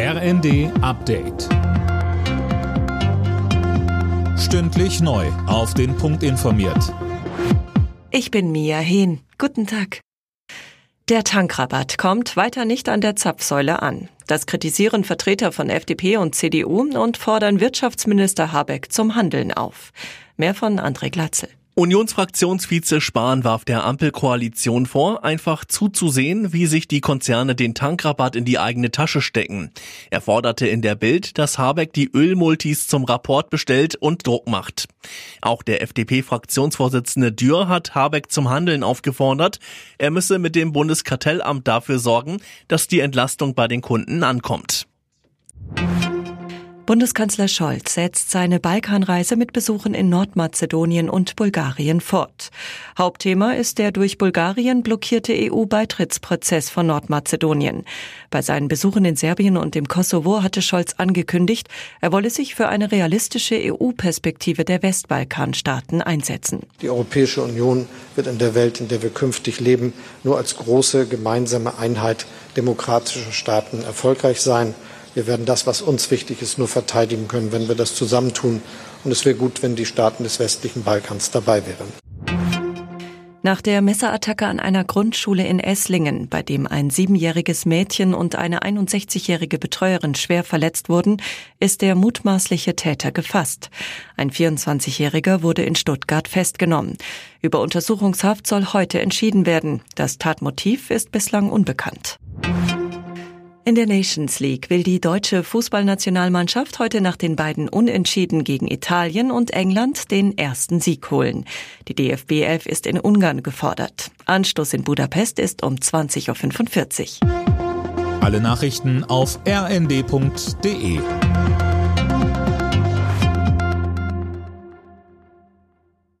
RND Update. Stündlich neu. Auf den Punkt informiert. Ich bin Mia Hehn. Guten Tag. Der Tankrabatt kommt weiter nicht an der Zapfsäule an. Das kritisieren Vertreter von FDP und CDU und fordern Wirtschaftsminister Habeck zum Handeln auf. Mehr von André Glatzel. Unionsfraktionsvize Spahn warf der Ampelkoalition vor, einfach zuzusehen, wie sich die Konzerne den Tankrabatt in die eigene Tasche stecken. Er forderte in der Bild, dass Habeck die Ölmultis zum Rapport bestellt und Druck macht. Auch der FDP-Fraktionsvorsitzende Dürr hat Habeck zum Handeln aufgefordert. Er müsse mit dem Bundeskartellamt dafür sorgen, dass die Entlastung bei den Kunden ankommt. Bundeskanzler Scholz setzt seine Balkanreise mit Besuchen in Nordmazedonien und Bulgarien fort. Hauptthema ist der durch Bulgarien blockierte EU-Beitrittsprozess von Nordmazedonien. Bei seinen Besuchen in Serbien und dem Kosovo hatte Scholz angekündigt, er wolle sich für eine realistische EU-Perspektive der Westbalkanstaaten einsetzen. Die Europäische Union wird in der Welt, in der wir künftig leben, nur als große gemeinsame Einheit demokratischer Staaten erfolgreich sein. Wir werden das, was uns wichtig ist, nur verteidigen können, wenn wir das zusammentun. Und es wäre gut, wenn die Staaten des westlichen Balkans dabei wären. Nach der Messerattacke an einer Grundschule in Esslingen, bei dem ein siebenjähriges Mädchen und eine 61-jährige Betreuerin schwer verletzt wurden, ist der mutmaßliche Täter gefasst. Ein 24-jähriger wurde in Stuttgart festgenommen. Über Untersuchungshaft soll heute entschieden werden. Das Tatmotiv ist bislang unbekannt. In der Nations League will die deutsche Fußballnationalmannschaft heute nach den beiden Unentschieden gegen Italien und England den ersten Sieg holen. Die DFB 11 ist in Ungarn gefordert. Anstoß in Budapest ist um 20.45 Uhr. Alle Nachrichten auf rnd.de